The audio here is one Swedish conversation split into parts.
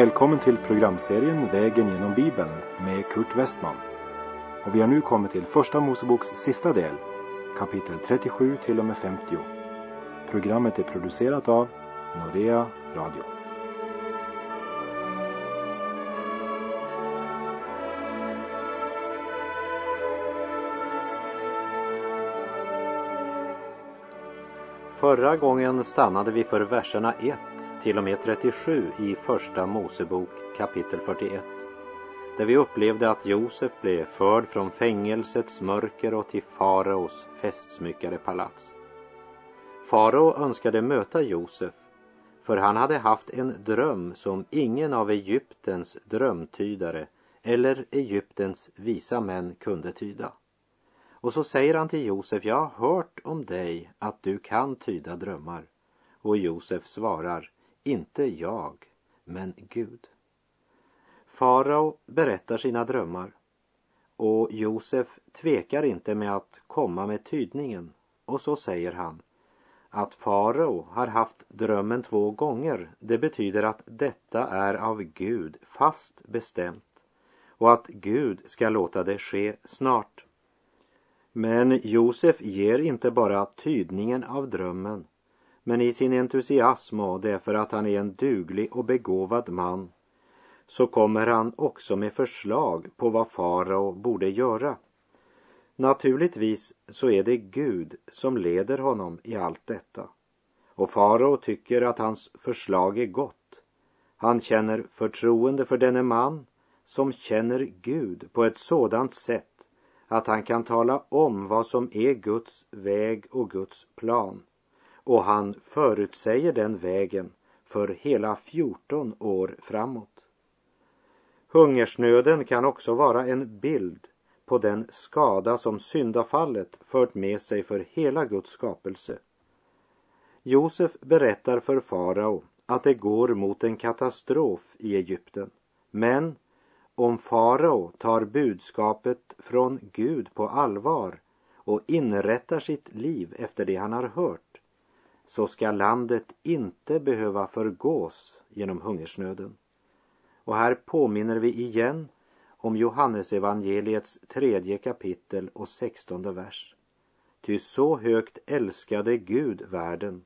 Välkommen till programserien Vägen genom Bibeln med Kurt Westman. Och vi har nu kommit till Första Moseboks sista del, kapitel 37 till och med 50. Programmet är producerat av Norea Radio. Förra gången stannade vi för verserna 1 till och med 37 i Första Mosebok kapitel 41 där vi upplevde att Josef blev förd från fängelsets mörker och till faraos festsmyckade palats. Farao önskade möta Josef för han hade haft en dröm som ingen av Egyptens drömtydare eller Egyptens visa män kunde tyda. Och så säger han till Josef, jag har hört om dig att du kan tyda drömmar. Och Josef svarar, inte jag, men Gud. Farao berättar sina drömmar och Josef tvekar inte med att komma med tydningen och så säger han att farao har haft drömmen två gånger det betyder att detta är av Gud fast bestämt och att Gud ska låta det ske snart. Men Josef ger inte bara tydningen av drömmen men i sin entusiasm och därför att han är en duglig och begåvad man så kommer han också med förslag på vad farao borde göra. Naturligtvis så är det Gud som leder honom i allt detta. Och farao tycker att hans förslag är gott. Han känner förtroende för denne man som känner Gud på ett sådant sätt att han kan tala om vad som är Guds väg och Guds plan och han förutsäger den vägen för hela 14 år framåt. Hungersnöden kan också vara en bild på den skada som syndafallet fört med sig för hela Guds skapelse. Josef berättar för farao att det går mot en katastrof i Egypten. Men om farao tar budskapet från Gud på allvar och inrättar sitt liv efter det han har hört så ska landet inte behöva förgås genom hungersnöden. Och här påminner vi igen om Johannesevangeliets tredje kapitel och sextonde vers. Ty så högt älskade Gud världen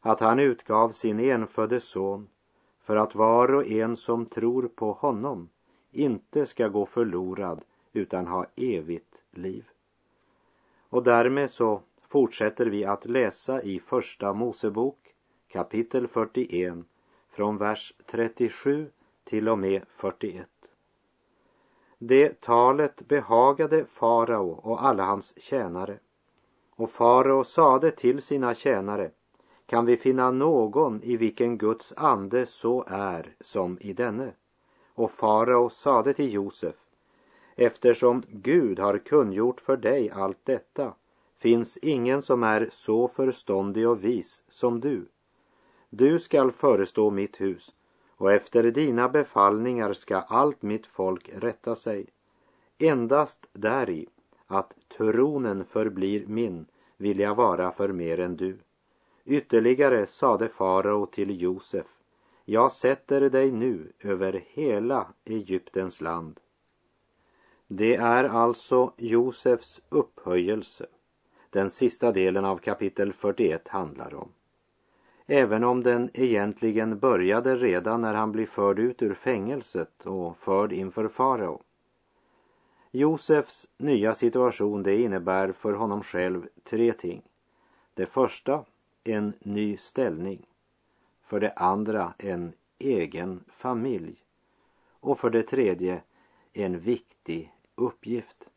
att han utgav sin enfödde son för att var och en som tror på honom inte ska gå förlorad utan ha evigt liv. Och därmed så fortsätter vi att läsa i Första Mosebok kapitel 41 från vers 37 till och med 41. Det talet behagade farao och alla hans tjänare. Och farao sade till sina tjänare, kan vi finna någon i vilken Guds ande så är som i denne? Och farao sade till Josef, eftersom Gud har kungjort för dig allt detta finns ingen som är så förståndig och vis som du. Du skall förestå mitt hus och efter dina befallningar ska allt mitt folk rätta sig. Endast däri att tronen förblir min vill jag vara för mer än du. Ytterligare sade farao till Josef, jag sätter dig nu över hela Egyptens land. Det är alltså Josefs upphöjelse den sista delen av kapitel 41 handlar om. Även om den egentligen började redan när han blir förd ut ur fängelset och förd inför farao. Josefs nya situation det innebär för honom själv tre ting. Det första, en ny ställning. För det andra, en egen familj. Och för det tredje, en viktig uppgift.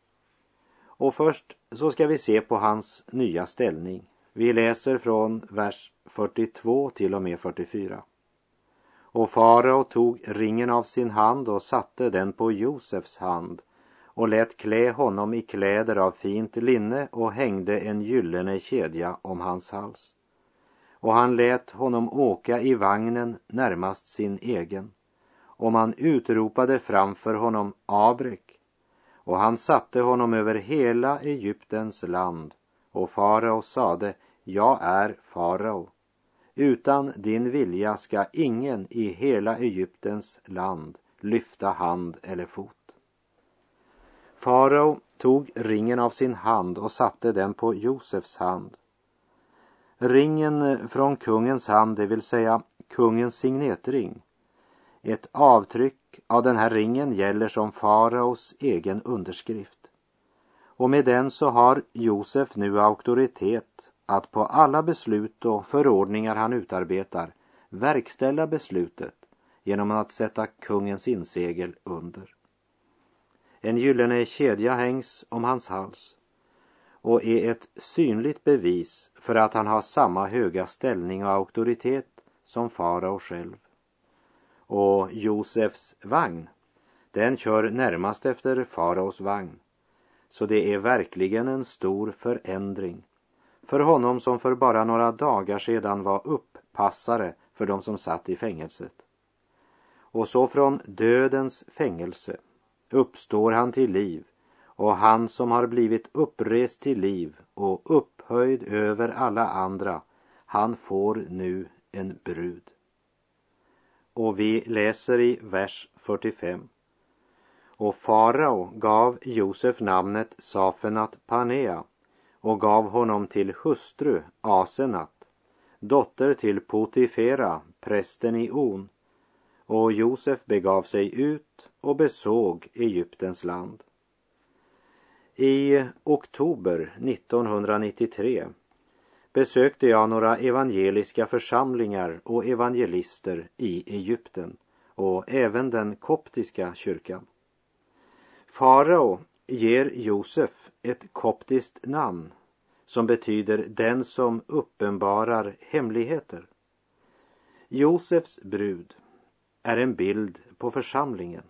Och först så ska vi se på hans nya ställning. Vi läser från vers 42 till och med 44. Och farao tog ringen av sin hand och satte den på Josefs hand och lät klä honom i kläder av fint linne och hängde en gyllene kedja om hans hals. Och han lät honom åka i vagnen närmast sin egen och man utropade framför honom Abrek och han satte honom över hela Egyptens land och farao sade, jag är farao. Utan din vilja ska ingen i hela Egyptens land lyfta hand eller fot. Farao tog ringen av sin hand och satte den på Josefs hand. Ringen från kungens hand, det vill säga kungens signetring. Ett avtryck av den här ringen gäller som faraos egen underskrift. Och med den så har Josef nu auktoritet att på alla beslut och förordningar han utarbetar verkställa beslutet genom att sätta kungens insegel under. En gyllene kedja hängs om hans hals och är ett synligt bevis för att han har samma höga ställning och auktoritet som farao själv. Och Josefs vagn, den kör närmast efter faraos vagn. Så det är verkligen en stor förändring för honom som för bara några dagar sedan var uppassare för de som satt i fängelset. Och så från dödens fängelse uppstår han till liv och han som har blivit upprest till liv och upphöjd över alla andra, han får nu en brud. Och vi läser i vers 45. Och farao gav Josef namnet Safenat Panea och gav honom till hustru Asenat, dotter till Potifera, prästen i On. Och Josef begav sig ut och besåg Egyptens land. I oktober 1993 besökte jag några evangeliska församlingar och evangelister i Egypten och även den koptiska kyrkan. Farao ger Josef ett koptiskt namn som betyder den som uppenbarar hemligheter. Josefs brud är en bild på församlingen.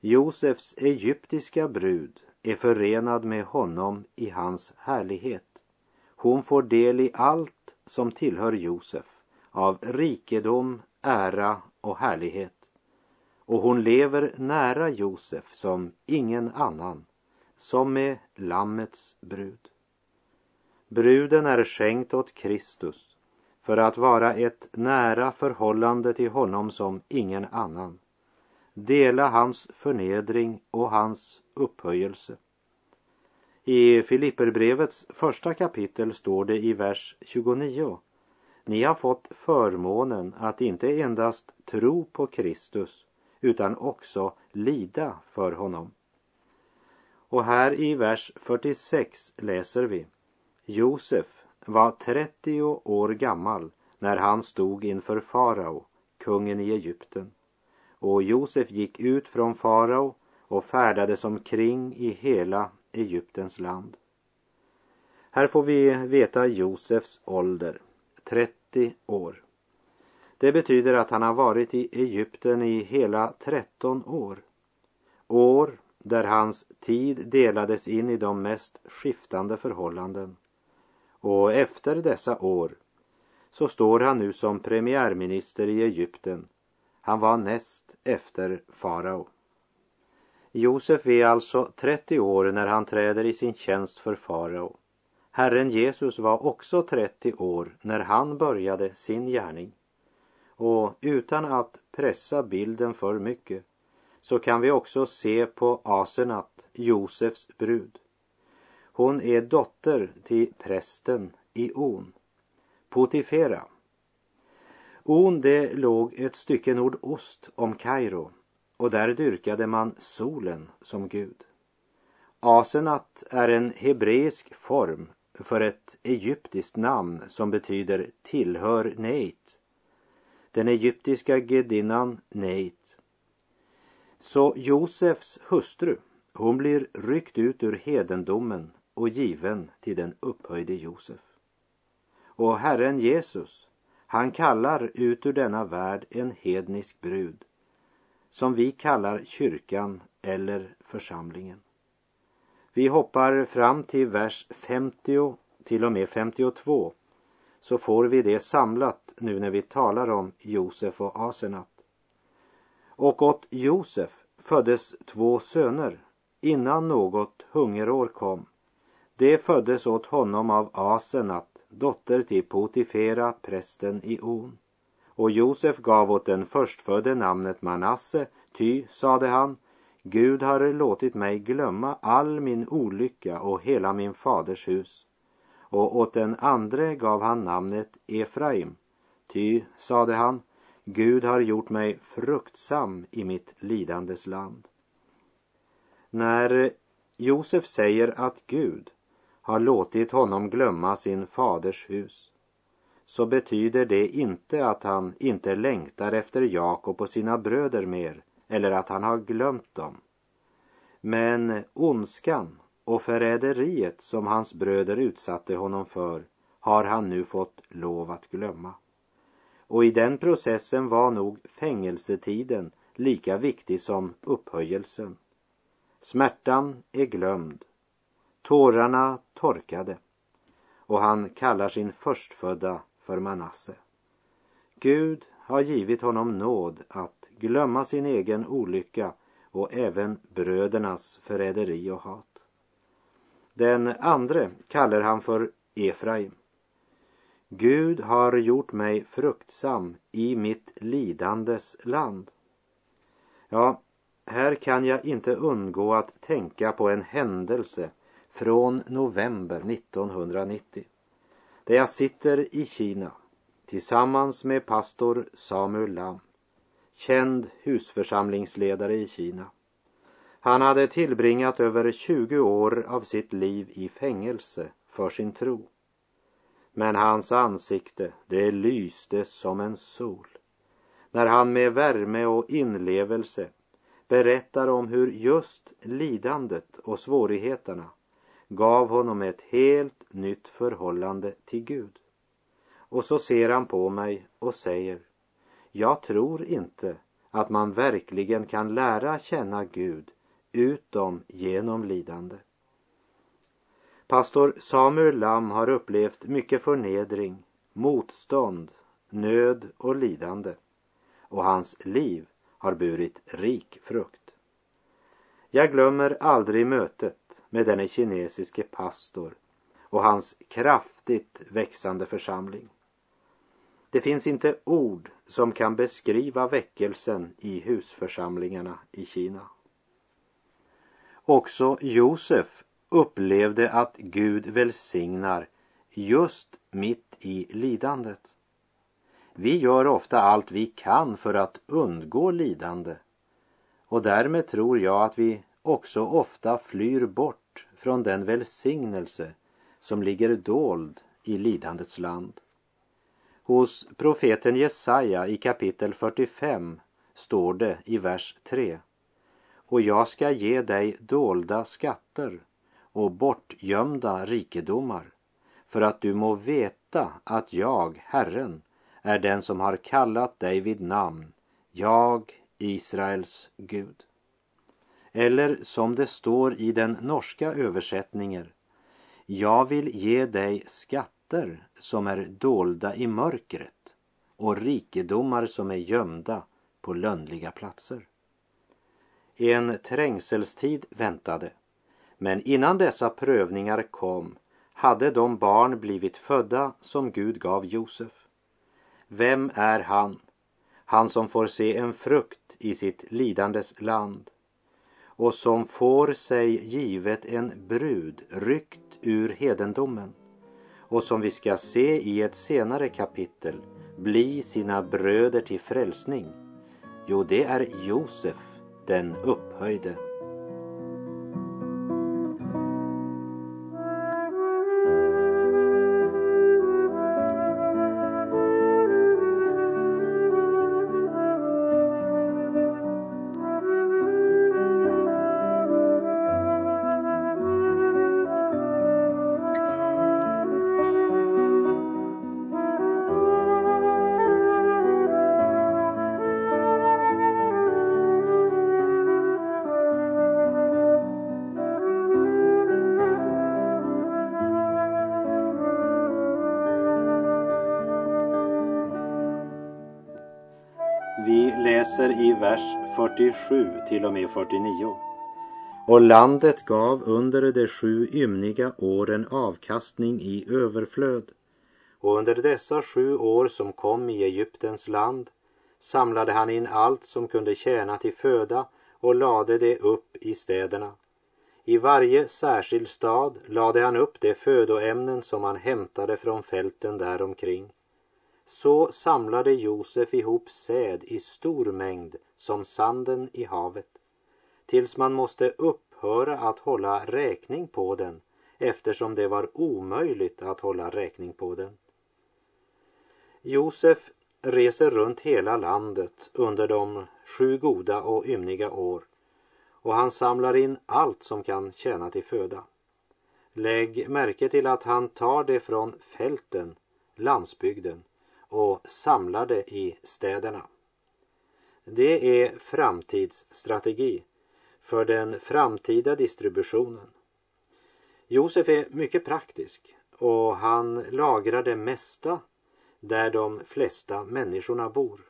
Josefs egyptiska brud är förenad med honom i hans härlighet. Hon får del i allt som tillhör Josef av rikedom, ära och härlighet. Och hon lever nära Josef som ingen annan, som med Lammets brud. Bruden är skänkt åt Kristus för att vara ett nära förhållande till honom som ingen annan. Dela hans förnedring och hans upphöjelse. I Filipperbrevets första kapitel står det i vers 29 Ni har fått förmånen att inte endast tro på Kristus utan också lida för honom. Och här i vers 46 läser vi Josef var 30 år gammal när han stod inför farao, kungen i Egypten. Och Josef gick ut från farao och färdades omkring i hela Egyptens land. Här får vi veta Josefs ålder, 30 år. Det betyder att han har varit i Egypten i hela 13 år. År där hans tid delades in i de mest skiftande förhållanden. Och efter dessa år så står han nu som premiärminister i Egypten. Han var näst efter farao. Josef är alltså 30 år när han träder i sin tjänst för farao. Herren Jesus var också 30 år när han började sin gärning. Och utan att pressa bilden för mycket så kan vi också se på Asenat, Josefs brud. Hon är dotter till prästen i On, Potifera. On det låg ett stycke nordost om Kairo och där dyrkade man solen som gud. Asenat är en hebreisk form för ett egyptiskt namn som betyder tillhör Neit. Den egyptiska gudinnan Neit. Så Josefs hustru, hon blir ryckt ut ur hedendomen och given till den upphöjde Josef. Och Herren Jesus, han kallar ut ur denna värld en hednisk brud som vi kallar kyrkan eller församlingen. Vi hoppar fram till vers 50 till och med 52 så får vi det samlat nu när vi talar om Josef och Asenat. Och åt Josef föddes två söner innan något hungerår kom det föddes åt honom av Asenat, dotter till Potifera, prästen i On. Och Josef gav åt den förstfödde namnet Manasse, ty, sade han, Gud har låtit mig glömma all min olycka och hela min faders hus. Och åt den andre gav han namnet Efraim, ty, sade han, Gud har gjort mig fruktsam i mitt lidandes land. När Josef säger att Gud har låtit honom glömma sin faders hus så betyder det inte att han inte längtar efter Jakob och sina bröder mer eller att han har glömt dem. Men ondskan och förräderiet som hans bröder utsatte honom för har han nu fått lov att glömma. Och i den processen var nog fängelsetiden lika viktig som upphöjelsen. Smärtan är glömd, tårarna torkade och han kallar sin förstfödda för Manasse. Gud har givit honom nåd att glömma sin egen olycka och även brödernas förräderi och hat. Den andre kallar han för Efraim. Gud har gjort mig fruktsam i mitt lidandes land. Ja, här kan jag inte undgå att tänka på en händelse från november 1990 där jag sitter i Kina tillsammans med pastor Samuel Lam, känd husförsamlingsledare i Kina. Han hade tillbringat över 20 år av sitt liv i fängelse för sin tro. Men hans ansikte, det lyste som en sol när han med värme och inlevelse berättar om hur just lidandet och svårigheterna gav honom ett helt nytt förhållande till Gud. Och så ser han på mig och säger Jag tror inte att man verkligen kan lära känna Gud utom genom lidande. Pastor Samuel Lam har upplevt mycket förnedring, motstånd, nöd och lidande och hans liv har burit rik frukt. Jag glömmer aldrig mötet med denne kinesiske pastor och hans kraftigt växande församling. Det finns inte ord som kan beskriva väckelsen i husförsamlingarna i Kina. Också Josef upplevde att Gud välsignar just mitt i lidandet. Vi gör ofta allt vi kan för att undgå lidande och därmed tror jag att vi också ofta flyr bort från den välsignelse som ligger dold i lidandets land. Hos profeten Jesaja i kapitel 45 står det i vers 3 och jag ska ge dig dolda skatter och bortgömda rikedomar för att du må veta att jag, Herren, är den som har kallat dig vid namn, jag, Israels Gud. Eller som det står i den norska översättningen, jag vill ge dig skatter som är dolda i mörkret och rikedomar som är gömda på lönnliga platser. En trängselstid väntade, men innan dessa prövningar kom hade de barn blivit födda som Gud gav Josef. Vem är han? Han som får se en frukt i sitt lidandes land och som får sig givet en brud ryckt ur hedendomen och som vi ska se i ett senare kapitel bli sina bröder till frälsning. Jo, det är Josef, den upphöjde. I vers 47 till och med 49. Och landet gav under de sju ymniga åren avkastning i överflöd och under dessa sju år som kom i Egyptens land samlade han in allt som kunde tjäna till föda och lade det upp i städerna. I varje särskild stad lade han upp de födoämnen som han hämtade från fälten däromkring. Så samlade Josef ihop säd i stor mängd som sanden i havet, tills man måste upphöra att hålla räkning på den eftersom det var omöjligt att hålla räkning på den. Josef reser runt hela landet under de sju goda och ymniga år och han samlar in allt som kan tjäna till föda. Lägg märke till att han tar det från fälten, landsbygden och samlade i städerna. Det är framtidsstrategi för den framtida distributionen. Josef är mycket praktisk och han lagrar det mesta där de flesta människorna bor.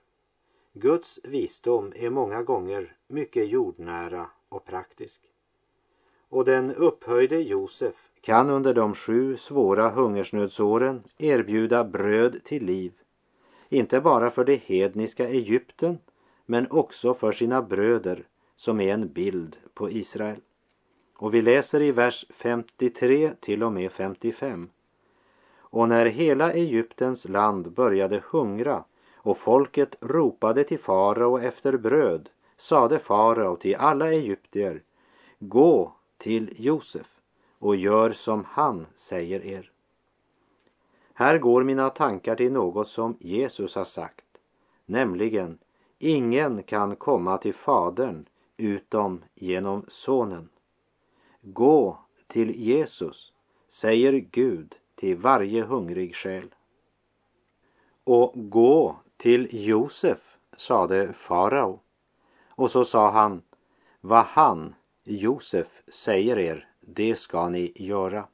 Guds visdom är många gånger mycket jordnära och praktisk. Och den upphöjde Josef kan under de sju svåra hungersnödsåren erbjuda bröd till liv, inte bara för det hedniska Egypten, men också för sina bröder som är en bild på Israel. Och vi läser i vers 53 till och med 55. Och när hela Egyptens land började hungra och folket ropade till farao efter bröd sade farao till alla egyptier Gå till Josef och gör som han säger er. Här går mina tankar till något som Jesus har sagt, nämligen ingen kan komma till Fadern utom genom Sonen. Gå till Jesus, säger Gud till varje hungrig själ. Och gå till Josef, sade farao. Och så sa han, vad han, Josef, säger er, det ska ni göra.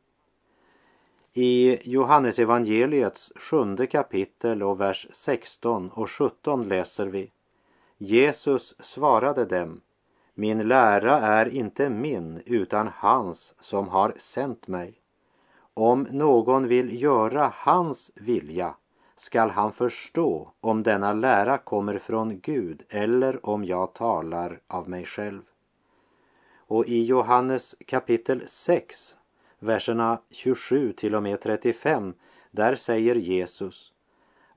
I Johannesevangeliets sjunde kapitel och vers 16 och 17 läser vi Jesus svarade dem Min lära är inte min utan hans som har sänt mig. Om någon vill göra hans vilja skall han förstå om denna lära kommer från Gud eller om jag talar av mig själv. Och i Johannes kapitel 6, verserna 27 till och med 35, där säger Jesus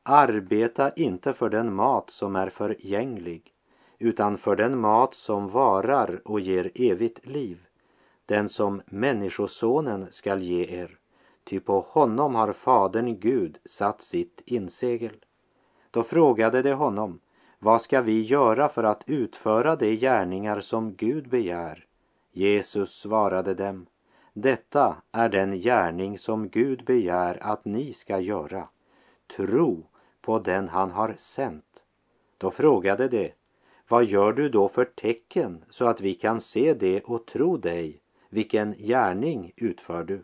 Arbeta inte för den mat som är förgänglig, utan för den mat som varar och ger evigt liv, den som Människosonen skall ge er ty på honom har Fadern Gud satt sitt insegel. Då frågade de honom, vad ska vi göra för att utföra de gärningar som Gud begär? Jesus svarade dem, detta är den gärning som Gud begär att ni ska göra, tro på den han har sänt. Då frågade de, vad gör du då för tecken så att vi kan se det och tro dig? Vilken gärning utför du?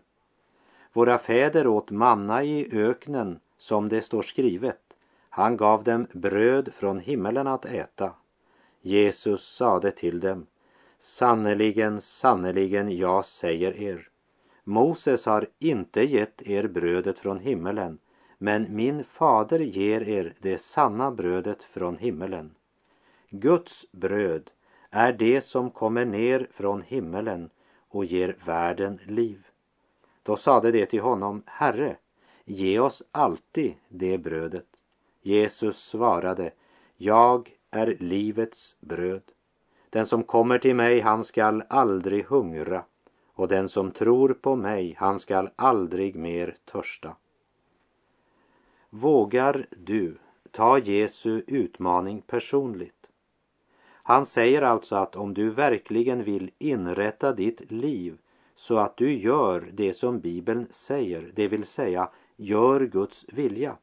Våra fäder åt manna i öknen, som det står skrivet. Han gav dem bröd från himmelen att äta. Jesus sade till dem, sannerligen, sannerligen, jag säger er, Moses har inte gett er brödet från himmelen, men min fader ger er det sanna brödet från himmelen. Guds bröd är det som kommer ner från himmelen och ger världen liv. Då sade de till honom, Herre, ge oss alltid det brödet. Jesus svarade, jag är livets bröd. Den som kommer till mig, han skall aldrig hungra och den som tror på mig, han skall aldrig mer törsta. Vågar du ta Jesu utmaning personligt? Han säger alltså att om du verkligen vill inrätta ditt liv så att du gör det som Bibeln säger, det vill säga gör Guds vilja.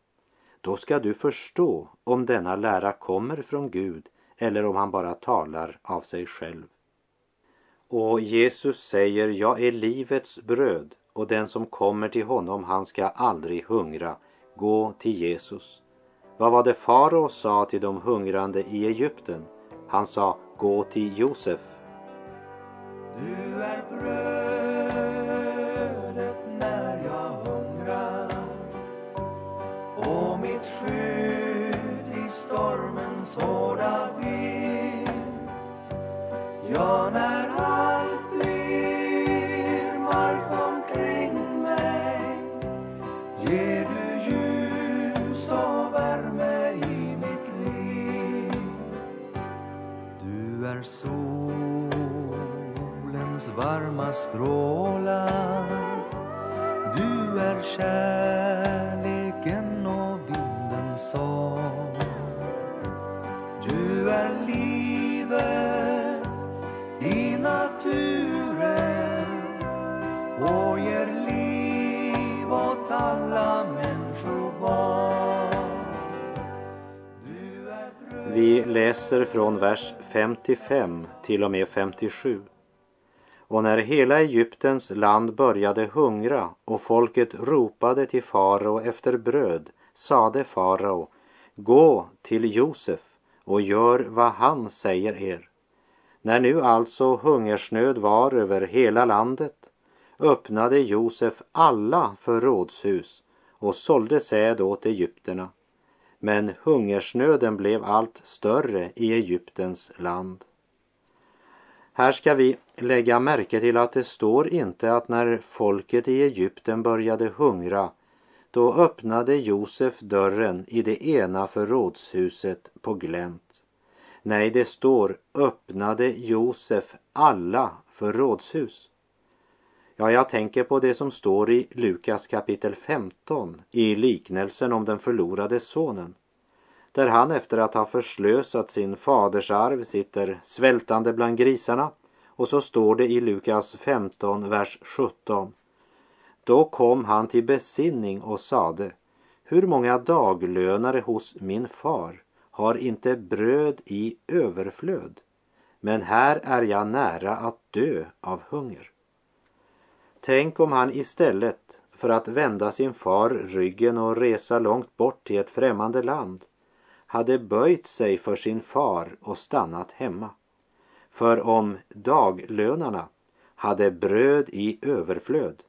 Då ska du förstå om denna lära kommer från Gud eller om han bara talar av sig själv. Och Jesus säger, jag är livets bröd och den som kommer till honom, han ska aldrig hungra. Gå till Jesus. Vad var det farao sa till de hungrande i Egypten? Han sa, gå till Josef. Varma strålar. Du är kärleken och vindens sång. Du är livet i naturen och ger liv åt alla människobarn. Du är Vi läser från vers 55 till och med 57. Och när hela Egyptens land började hungra och folket ropade till farao efter bröd sade farao Gå till Josef och gör vad han säger er. När nu alltså hungersnöd var över hela landet öppnade Josef alla förrådshus och sålde säd åt egyptierna. Men hungersnöden blev allt större i Egyptens land. Här ska vi lägga märke till att det står inte att när folket i Egypten började hungra då öppnade Josef dörren i det ena förrådshuset på glänt. Nej, det står öppnade Josef alla förrådshus. Ja, jag tänker på det som står i Lukas kapitel 15 i liknelsen om den förlorade sonen. Där han efter att ha förslösat sin faders arv sitter svältande bland grisarna. Och så står det i Lukas 15, vers 17. Då kom han till besinning och sade, hur många daglönare hos min far har inte bröd i överflöd, men här är jag nära att dö av hunger. Tänk om han istället för att vända sin far ryggen och resa långt bort till ett främmande land hade böjt sig för sin far och stannat hemma. För om daglönarna hade bröd i överflöd,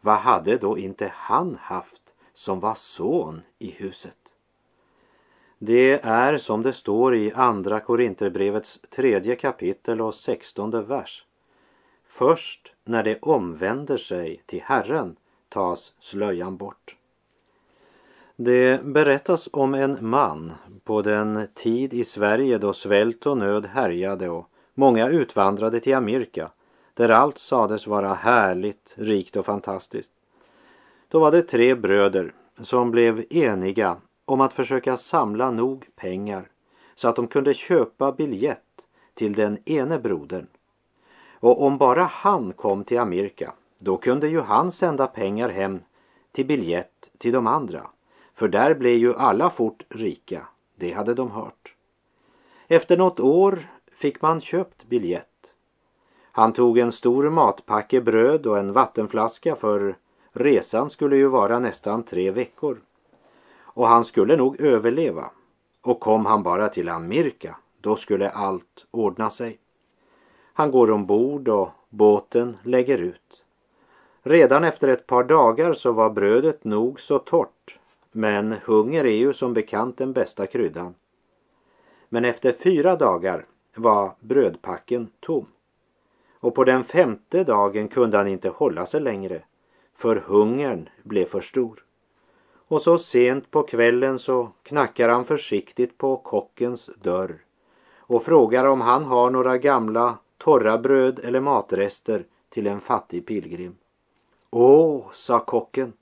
vad hade då inte han haft som var son i huset? Det är som det står i Andra Korinterbrevets tredje kapitel och sextonde vers. Först när det omvänder sig till Herren tas slöjan bort. Det berättas om en man på den tid i Sverige då svält och nöd härjade och många utvandrade till Amerika där allt sades vara härligt, rikt och fantastiskt. Då var det tre bröder som blev eniga om att försöka samla nog pengar så att de kunde köpa biljett till den ene brodern. Och om bara han kom till Amerika, då kunde ju han sända pengar hem till biljett till de andra. För där blev ju alla fort rika, det hade de hört. Efter något år fick man köpt biljett. Han tog en stor matpacke bröd och en vattenflaska för resan skulle ju vara nästan tre veckor. Och han skulle nog överleva. Och kom han bara till Amerika, då skulle allt ordna sig. Han går ombord och båten lägger ut. Redan efter ett par dagar så var brödet nog så torrt men hunger är ju som bekant den bästa kryddan. Men efter fyra dagar var brödpacken tom. Och på den femte dagen kunde han inte hålla sig längre, för hungern blev för stor. Och så sent på kvällen så knackar han försiktigt på kockens dörr och frågar om han har några gamla torra bröd eller matrester till en fattig pilgrim. Åh, sa kocken,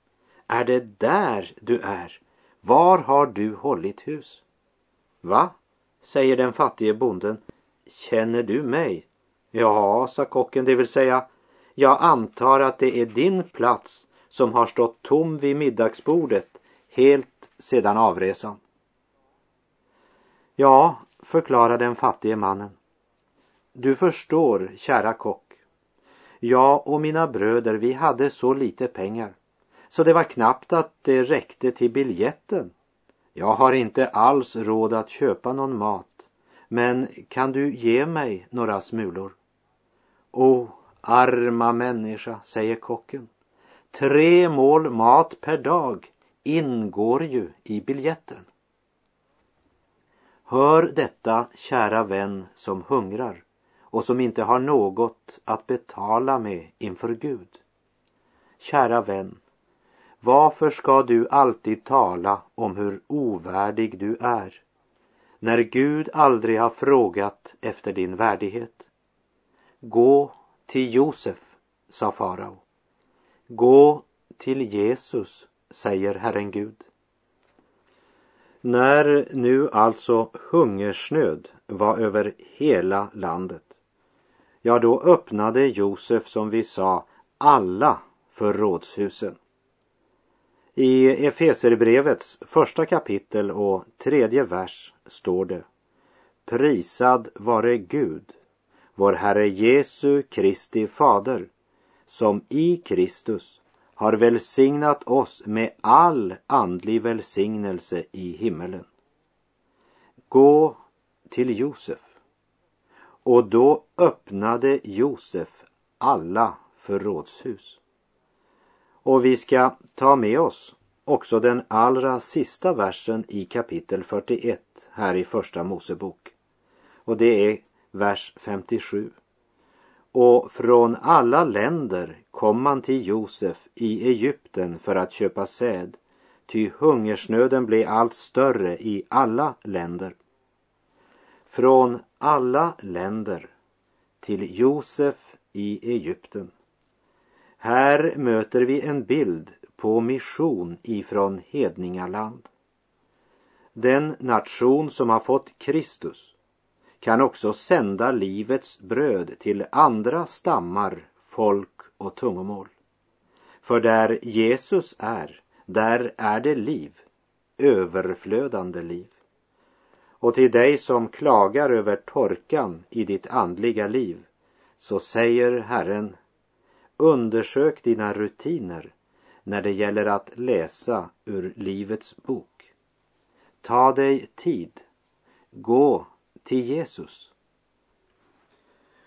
är det där du är? Var har du hållit hus? Va? säger den fattige bonden. Känner du mig? Ja, sa kocken, det vill säga, jag antar att det är din plats som har stått tom vid middagsbordet helt sedan avresan. Ja, förklarar den fattige mannen. Du förstår, kära kock. Jag och mina bröder, vi hade så lite pengar så det var knappt att det räckte till biljetten. Jag har inte alls råd att köpa någon mat, men kan du ge mig några smulor? O, arma människa, säger kocken. Tre mål mat per dag ingår ju i biljetten. Hör detta, kära vän som hungrar och som inte har något att betala med inför Gud. Kära vän, varför ska du alltid tala om hur ovärdig du är när Gud aldrig har frågat efter din värdighet? Gå till Josef, sa farao. Gå till Jesus, säger Herren Gud. När nu alltså hungersnöd var över hela landet, ja då öppnade Josef som vi sa alla förrådshusen. I Efeserbrevets första kapitel och tredje vers står det Prisad vare Gud, vår Herre Jesu Kristi fader, som i Kristus har välsignat oss med all andlig välsignelse i himmelen. Gå till Josef. Och då öppnade Josef alla förrådshus. Och vi ska ta med oss också den allra sista versen i kapitel 41 här i Första Mosebok. Och det är vers 57. Och från alla länder kom man till Josef i Egypten för att köpa säd, ty hungersnöden blev allt större i alla länder. Från alla länder till Josef i Egypten. Här möter vi en bild på mission ifrån hedningaland. Den nation som har fått Kristus kan också sända livets bröd till andra stammar, folk och tungomål. För där Jesus är, där är det liv, överflödande liv. Och till dig som klagar över torkan i ditt andliga liv så säger Herren Undersök dina rutiner när det gäller att läsa ur Livets bok. Ta dig tid. Gå till Jesus.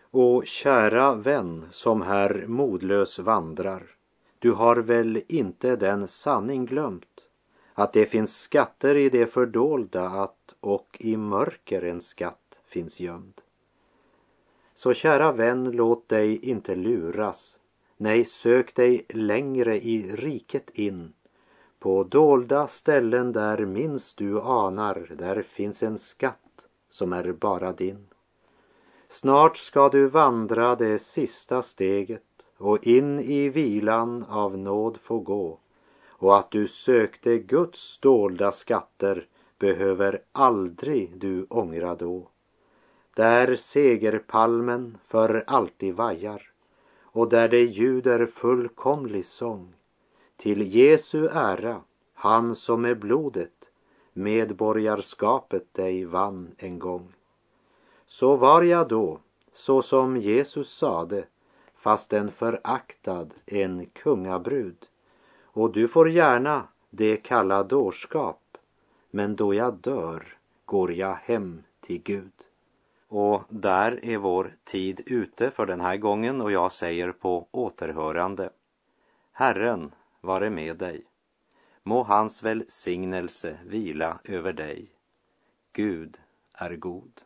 Och kära vän som här modlös vandrar, du har väl inte den sanning glömt att det finns skatter i det fördolda att och i mörker en skatt finns gömd. Så kära vän, låt dig inte luras Nej, sök dig längre i riket in. På dolda ställen där minst du anar, där finns en skatt som är bara din. Snart ska du vandra det sista steget och in i vilan av nåd få gå. Och att du sökte Guds dolda skatter behöver aldrig du ångra då. Där segerpalmen för alltid vajar och där det ljuder fullkomlig sång till Jesu ära, han som med blodet medborgarskapet dig vann en gång. Så var jag då, så som Jesus sade, fast en föraktad, en kungabrud. Och du får gärna det kalla dårskap, men då jag dör går jag hem till Gud. Och där är vår tid ute för den här gången och jag säger på återhörande. Herren vare med dig. Må hans välsignelse vila över dig. Gud är god.